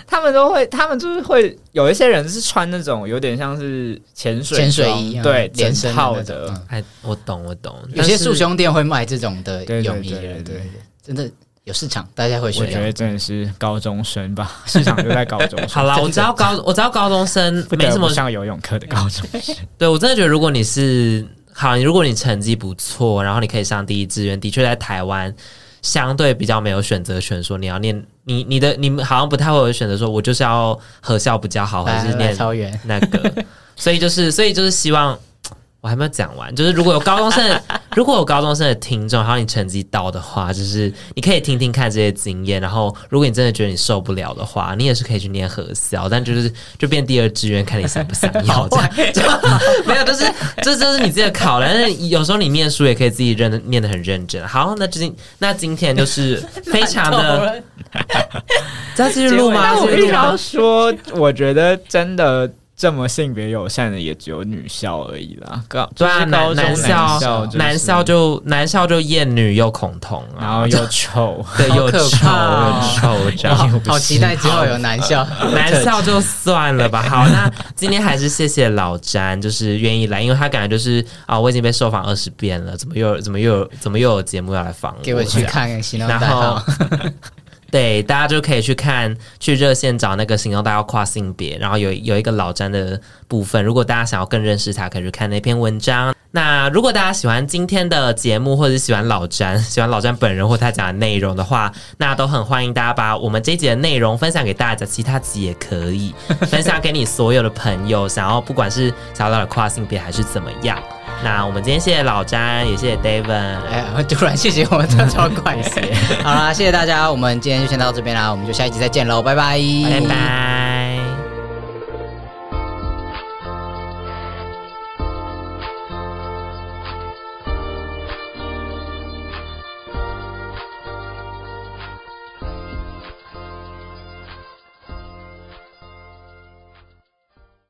他们都会，他们就是会有一些人是穿那种有点像是潜水潜水衣，对，连身套的。哎，我懂，我懂。有些束胸店会卖这种的泳衣，对对对，真的有市场，大家会选。我觉得真的是高中生吧，市场就在高中生。好啦，我知道 高，我知道高中生没什么上游泳课的高中生。对我真的觉得，如果你是好，如果你成绩不错，然后你可以上第一志愿，的确在台湾相对比较没有选择权，说你要念。你你的你们好像不太会有选择，说我就是要合校比较好，还是念超远那个，所以就是所以就是希望我还没有讲完，就是如果有高中生的，如果有高中生的听众，然后你成绩到的话，就是你可以听听看这些经验，然后如果你真的觉得你受不了的话，你也是可以去念核校，但就是就变第二志愿，看你想不想要 这样，就 没有，就是这这是你自己的考量，但是有时候你念书也可以自己认念的很认真。好，那今那今天就是非常的。再继续录吗？我必须要说，我觉得真的这么性别友善的也只有女校而已啦。高对啊，男校男校就男校就厌女又恐同，然后又丑，对，又丑又丑，这样。好期待之后有男校，男校就算了吧。好，那今天还是谢谢老詹，就是愿意来，因为他感觉就是啊，我已经被受访二十遍了，怎么又怎么又有怎么又有节目要来访我？给我去看行动代号。对，大家就可以去看，去热线找那个行动大家跨性别，然后有有一个老詹的部分。如果大家想要更认识他，可以去看那篇文章。那如果大家喜欢今天的节目，或者喜欢老詹，喜欢老詹本人或他讲的内容的话，那都很欢迎大家把我们这一集的内容分享给大家，其他集也可以分享给你所有的朋友，想要不管是想要到跨性别还是怎么样。那我们今天谢谢老詹，也谢谢 David。哎，突然谢谢我，这超怪 谢。好啦，谢谢大家，我们今天就先到这边啦，我们就下一集再见喽，拜拜，拜拜。